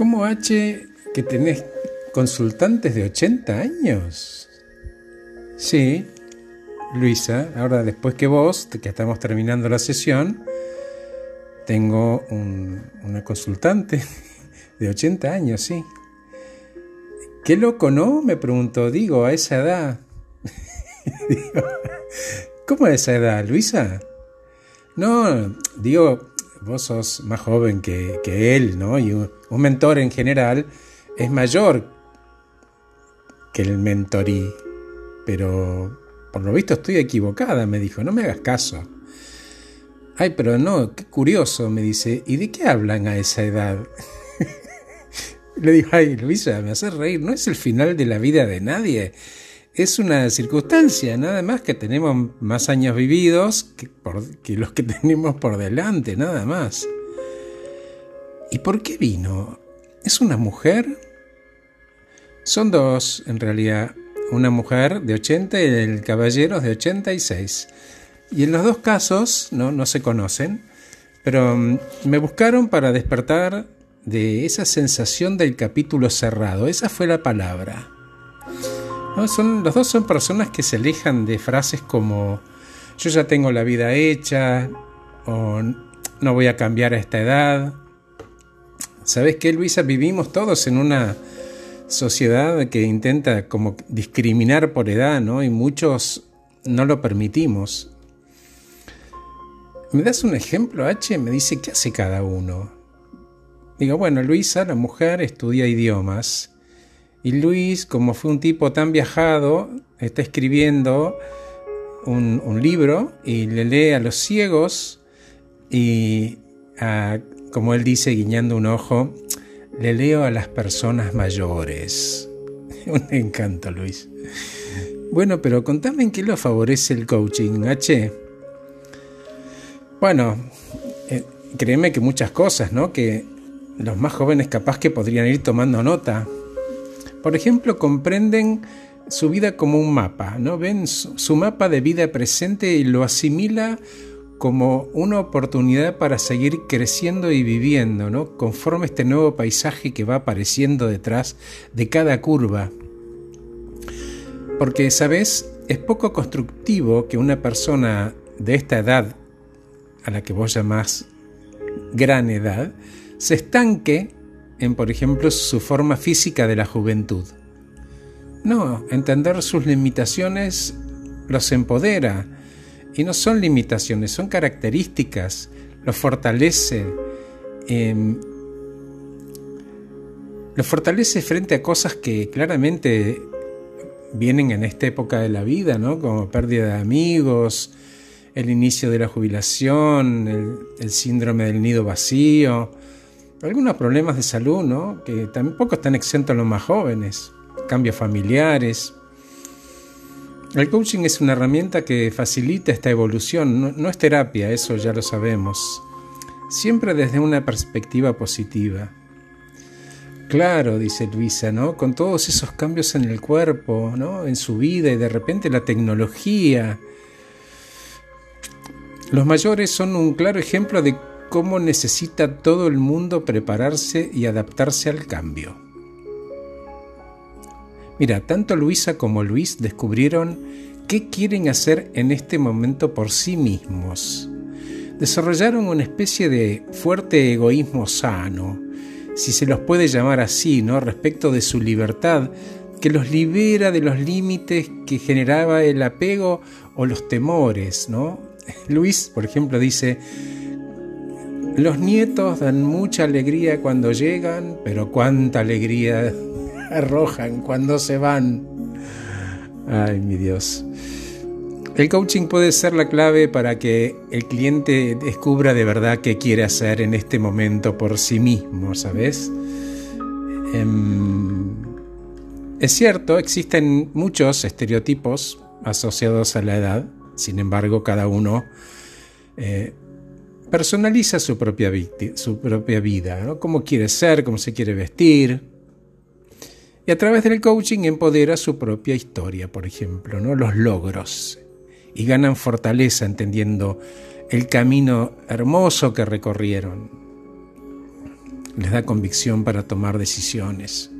¿Cómo H que tenés consultantes de 80 años? Sí, Luisa, ahora después que vos, que estamos terminando la sesión, tengo una consultante de 80 años, sí. Qué loco, ¿no? Me preguntó, digo, a esa edad. ¿Cómo a esa edad, Luisa? No, digo, vos sos más joven que, él, ¿no? Y un, mentor en general es mayor que el mentorí. Pero por lo visto estoy equivocada, me dijo, no me hagas caso. Ay, pero no, qué curioso, me dice, ¿y de qué hablan a esa edad? Le digo, ay, Luisa, me haces reír, no es el final de la vida de nadie es una circunstancia, nada más que tenemos más años vividos que, los que tenemos por delante, nada más. ¿Y por qué vino? ¿Es una mujer? Son dos, en realidad. Una mujer de 80 y el caballero de 86. Y en los dos casos no, no se conocen, pero mm, me buscaron para despertar de esa sensación del capítulo cerrado. Esa fue la palabra los dos son personas que se alejan de frases como yo ya tengo la vida hecha o no voy a cambiar a esta edad. ¿Sabes qué, Luisa? Vivimos todos en una sociedad que intenta como discriminar por edad, ¿no? Y muchos no lo permitimos. ¿Me das un ejemplo, H? Me dice, ¿qué hace cada uno? Digo, bueno, Luisa, la mujer, estudia idiomas y Luis, como fue un tipo tan viajado, está escribiendo un, libro y le lee a los ciegos y, como él dice, guiñando un ojo, le leo a las personas mayores. un encanto, Luis. Bueno, pero contame en qué lo favorece el coaching, H. Bueno, eh, créeme que muchas cosas, ¿no? Que los más jóvenes capaz que podrían ir tomando nota por ejemplo, comprenden su vida como un mapa, ¿no? Ven su mapa de vida presente y lo asimila como una oportunidad para seguir creciendo y viviendo, ¿no? Conforme este nuevo paisaje que va apareciendo detrás de cada curva. Porque, ¿sabes? Es poco constructivo que una persona de esta edad, a la que vos llamás gran edad, se estanque en, por ejemplo, su forma física de la juventud. No, entender sus limitaciones los empodera. Y no son limitaciones, son características, los fortalece. Em, los fortalece frente a cosas que claramente vienen en esta época de la vida, ¿no? Como pérdida de amigos, el inicio de la jubilación, el, el síndrome del nido vacío, algunos problemas de salud, ¿no? Que tampoco están exentos los más jóvenes, cambios familiares. El coaching es una herramienta que facilita esta evolución, no, es terapia, eso ya lo sabemos, siempre desde una perspectiva positiva. Claro, dice Luisa, ¿no? Con todos esos cambios en el cuerpo, ¿no? En su vida y de repente la tecnología. Los mayores son un claro ejemplo de cómo necesita todo el mundo prepararse y adaptarse al cambio. Mira, tanto Luisa como Luis descubrieron qué quieren hacer en este momento por sí mismos. Desarrollaron una especie de fuerte egoísmo sano, si se los puede llamar así, ¿no? respecto de su libertad, que los libera de los límites que generaba el apego o los temores, ¿no? Luis, por ejemplo, dice, los nietos dan mucha alegría cuando llegan, pero cuánta alegría arrojan cuando se van. Ay, mi Dios. El coaching puede ser la clave para que el cliente descubra de verdad qué quiere hacer en este momento por sí mismo, ¿sabes? Em, es cierto, existen muchos estereotipos asociados a la edad, sin embargo, cada uno eh, personaliza su propia, vida, ¿no? cómo quiere ser, cómo se quiere vestir. Y a través del coaching empodera su propia historia, por ejemplo, ¿no? los logros. Y ganan fortaleza entendiendo el camino hermoso que recorrieron. les da convicción para tomar decisiones.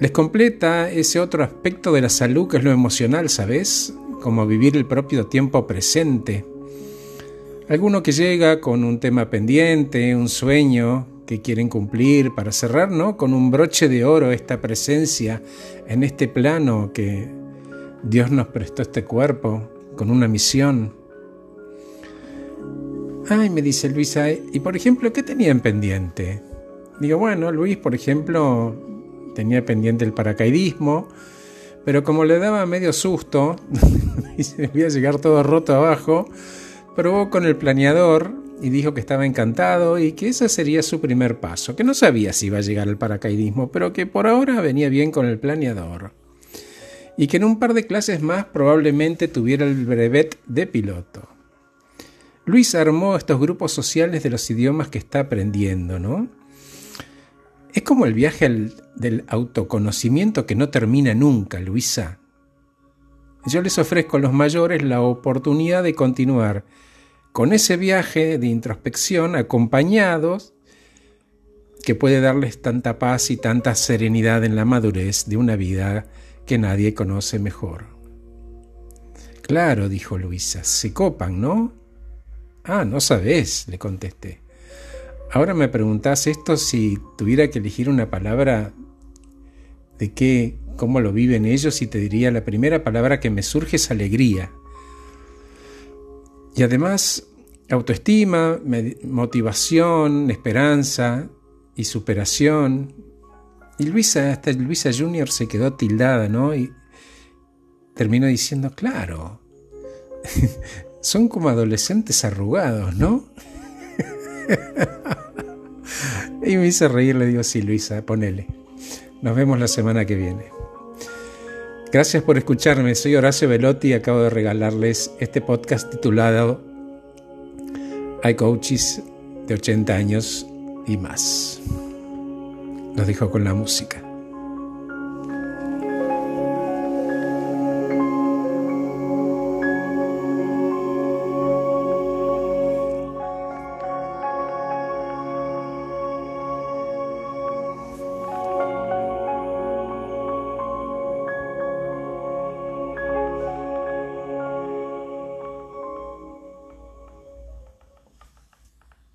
Les completa ese otro aspecto de la salud que es lo emocional, ¿sabes? Como vivir el propio tiempo presente. Alguno que llega con un tema pendiente, un sueño que quieren cumplir para cerrar, ¿no? Con un broche de oro esta presencia en este plano que Dios nos prestó este cuerpo con una misión. Ay, me dice Luisa, y por ejemplo, ¿qué tenían pendiente? Digo, bueno, Luis, por ejemplo, tenía pendiente el paracaidismo, pero como le daba medio susto, y se a llegar todo roto abajo, probó con el planeador y dijo que estaba encantado y que ese sería su primer paso, que no sabía si iba a llegar al paracaidismo, pero que por ahora venía bien con el planeador. Y que en un par de clases más probablemente tuviera el brevet de piloto. Luis armó estos grupos sociales de los idiomas que está aprendiendo, ¿no? Es como el viaje del autoconocimiento que no termina nunca, Luisa. Yo les ofrezco a los mayores la oportunidad de continuar con ese viaje de introspección acompañados que puede darles tanta paz y tanta serenidad en la madurez de una vida que nadie conoce mejor. Claro, dijo Luisa, se copan, ¿no? Ah, no sabes, le contesté. Ahora me preguntás esto si tuviera que elegir una palabra de qué, cómo lo viven ellos y te diría la primera palabra que me surge es alegría. Y además autoestima, motivación, esperanza y superación. Y Luisa, hasta Luisa Junior se quedó tildada, ¿no? Y terminó diciendo, claro, son como adolescentes arrugados, ¿no? y me hice reír, le digo, sí, Luisa, ponele. Nos vemos la semana que viene. Gracias por escucharme, soy Horacio Velotti y acabo de regalarles este podcast titulado Hay coaches de 80 años y más. Los dejo con la música.